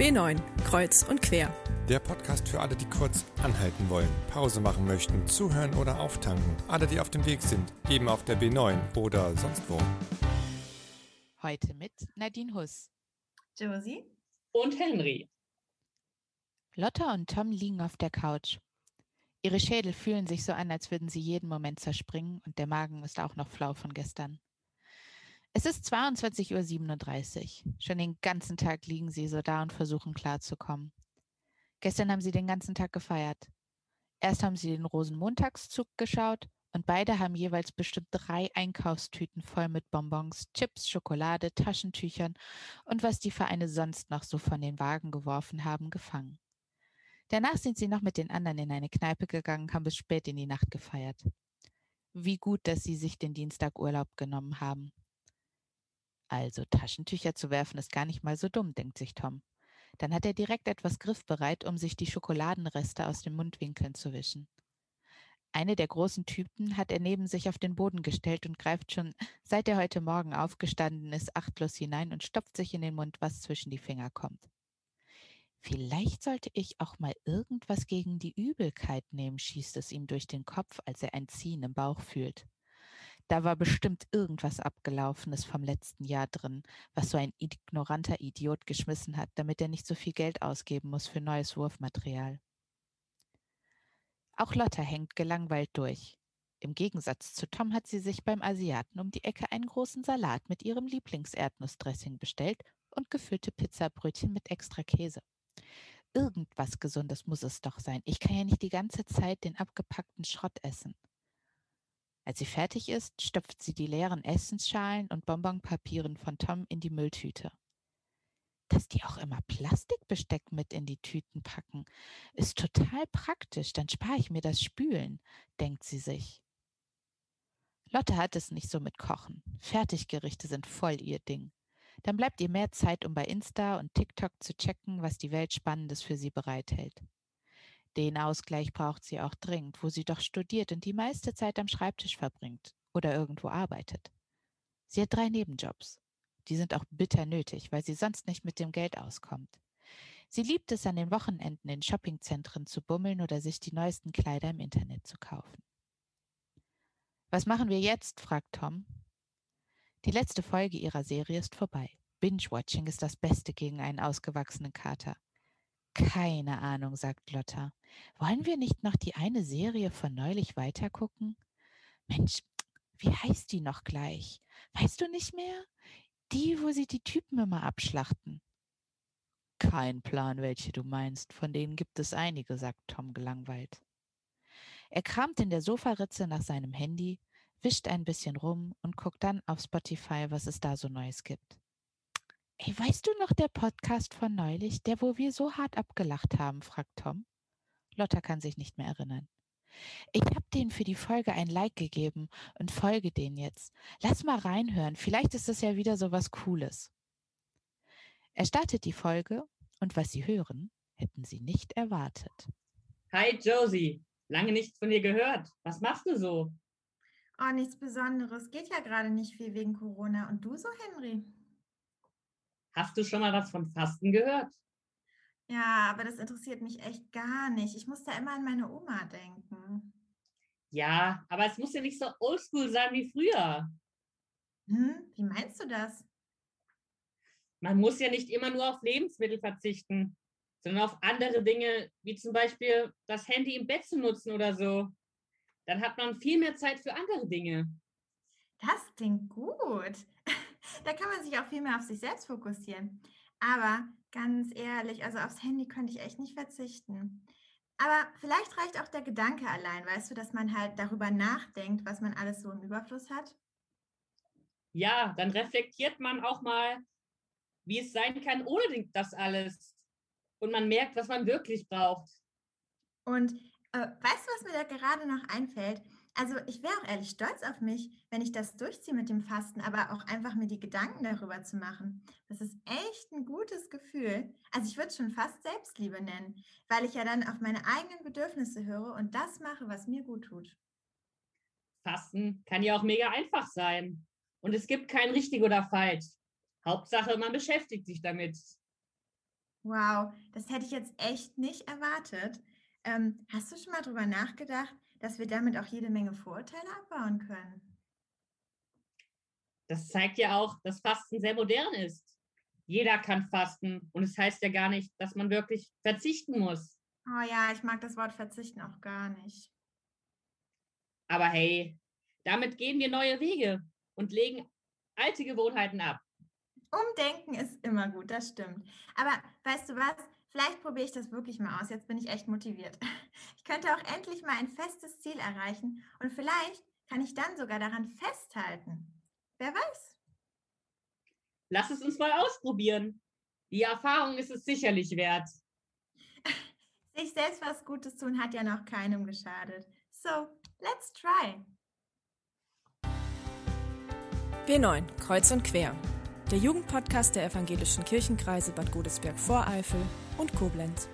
B9, Kreuz und Quer. Der Podcast für alle, die kurz anhalten wollen, Pause machen möchten, zuhören oder auftanken. Alle, die auf dem Weg sind, eben auf der B9 oder sonst wo. Heute mit Nadine Huss, Josie und Henry. Lotta und Tom liegen auf der Couch. Ihre Schädel fühlen sich so an, als würden sie jeden Moment zerspringen und der Magen ist auch noch flau von gestern. Es ist 22.37 Uhr. Schon den ganzen Tag liegen sie so da und versuchen klarzukommen. Gestern haben sie den ganzen Tag gefeiert. Erst haben sie den Rosenmontagszug geschaut und beide haben jeweils bestimmt drei Einkaufstüten voll mit Bonbons, Chips, Schokolade, Taschentüchern und was die Vereine sonst noch so von den Wagen geworfen haben, gefangen. Danach sind sie noch mit den anderen in eine Kneipe gegangen, haben bis spät in die Nacht gefeiert. Wie gut, dass sie sich den Dienstag Urlaub genommen haben. Also Taschentücher zu werfen ist gar nicht mal so dumm, denkt sich Tom. Dann hat er direkt etwas griffbereit, um sich die Schokoladenreste aus den Mundwinkeln zu wischen. Eine der großen Typen hat er neben sich auf den Boden gestellt und greift schon, seit er heute Morgen aufgestanden ist, achtlos hinein und stopft sich in den Mund, was zwischen die Finger kommt. Vielleicht sollte ich auch mal irgendwas gegen die Übelkeit nehmen, schießt es ihm durch den Kopf, als er ein Ziehen im Bauch fühlt. Da war bestimmt irgendwas Abgelaufenes vom letzten Jahr drin, was so ein ignoranter Idiot geschmissen hat, damit er nicht so viel Geld ausgeben muss für neues Wurfmaterial. Auch Lotta hängt gelangweilt durch. Im Gegensatz zu Tom hat sie sich beim Asiaten um die Ecke einen großen Salat mit ihrem Lieblingserdnussdressing bestellt und gefüllte Pizzabrötchen mit extra Käse. Irgendwas Gesundes muss es doch sein. Ich kann ja nicht die ganze Zeit den abgepackten Schrott essen. Als sie fertig ist, stopft sie die leeren Essensschalen und Bonbonpapieren von Tom in die Mülltüte. Dass die auch immer Plastikbesteck mit in die Tüten packen, ist total praktisch, dann spare ich mir das Spülen, denkt sie sich. Lotte hat es nicht so mit Kochen. Fertiggerichte sind voll ihr Ding. Dann bleibt ihr mehr Zeit, um bei Insta und TikTok zu checken, was die Welt Spannendes für sie bereithält. Den Ausgleich braucht sie auch dringend, wo sie doch studiert und die meiste Zeit am Schreibtisch verbringt oder irgendwo arbeitet. Sie hat drei Nebenjobs. Die sind auch bitter nötig, weil sie sonst nicht mit dem Geld auskommt. Sie liebt es, an den Wochenenden in Shoppingzentren zu bummeln oder sich die neuesten Kleider im Internet zu kaufen. Was machen wir jetzt? fragt Tom. Die letzte Folge ihrer Serie ist vorbei. Binge-Watching ist das Beste gegen einen ausgewachsenen Kater. Keine Ahnung, sagt Lotta. Wollen wir nicht noch die eine Serie von neulich weitergucken? Mensch, wie heißt die noch gleich? Weißt du nicht mehr? Die, wo sie die Typen immer abschlachten. Kein Plan, welche du meinst. Von denen gibt es einige, sagt Tom gelangweilt. Er kramt in der Sofaritze nach seinem Handy, wischt ein bisschen rum und guckt dann auf Spotify, was es da so Neues gibt. Ey, weißt du noch der Podcast von neulich, der, wo wir so hart abgelacht haben? fragt Tom. Lotta kann sich nicht mehr erinnern. Ich habe denen für die Folge ein Like gegeben und folge denen jetzt. Lass mal reinhören, vielleicht ist es ja wieder so was Cooles. Er startet die Folge und was Sie hören, hätten Sie nicht erwartet. Hi Josie, lange nichts von dir gehört. Was machst du so? Oh, nichts Besonderes. Geht ja gerade nicht viel wegen Corona. Und du so, Henry? Hast du schon mal was von Fasten gehört? Ja, aber das interessiert mich echt gar nicht. Ich muss da immer an meine Oma denken. Ja, aber es muss ja nicht so oldschool sein wie früher. Hm, wie meinst du das? Man muss ja nicht immer nur auf Lebensmittel verzichten, sondern auf andere Dinge, wie zum Beispiel das Handy im Bett zu nutzen oder so. Dann hat man viel mehr Zeit für andere Dinge. Das klingt gut. Da kann man sich auch viel mehr auf sich selbst fokussieren. Aber ganz ehrlich, also aufs Handy könnte ich echt nicht verzichten. Aber vielleicht reicht auch der Gedanke allein, weißt du, dass man halt darüber nachdenkt, was man alles so im Überfluss hat. Ja, dann reflektiert man auch mal, wie es sein kann ohne das alles. Und man merkt, was man wirklich braucht. Und äh, weißt du, was mir da gerade noch einfällt? Also ich wäre auch ehrlich stolz auf mich, wenn ich das durchziehe mit dem Fasten, aber auch einfach mir die Gedanken darüber zu machen. Das ist echt ein gutes Gefühl. Also ich würde es schon fast Selbstliebe nennen, weil ich ja dann auf meine eigenen Bedürfnisse höre und das mache, was mir gut tut. Fasten kann ja auch mega einfach sein. Und es gibt kein richtig oder falsch. Hauptsache, man beschäftigt sich damit. Wow, das hätte ich jetzt echt nicht erwartet. Ähm, hast du schon mal drüber nachgedacht, dass wir damit auch jede Menge Vorurteile abbauen können? Das zeigt ja auch, dass Fasten sehr modern ist. Jeder kann fasten und es heißt ja gar nicht, dass man wirklich verzichten muss. Oh ja, ich mag das Wort verzichten auch gar nicht. Aber hey, damit gehen wir neue Wege und legen alte Gewohnheiten ab. Umdenken ist immer gut, das stimmt. Aber weißt du was? Vielleicht probiere ich das wirklich mal aus. Jetzt bin ich echt motiviert. Ich könnte auch endlich mal ein festes Ziel erreichen und vielleicht kann ich dann sogar daran festhalten. Wer weiß? Lass es uns mal ausprobieren. Die Erfahrung ist es sicherlich wert. Sich selbst was Gutes tun hat ja noch keinem geschadet. So, let's try. B9, Kreuz und Quer. Der Jugendpodcast der evangelischen Kirchenkreise Bad Godesberg-Voreifel und Koblenz.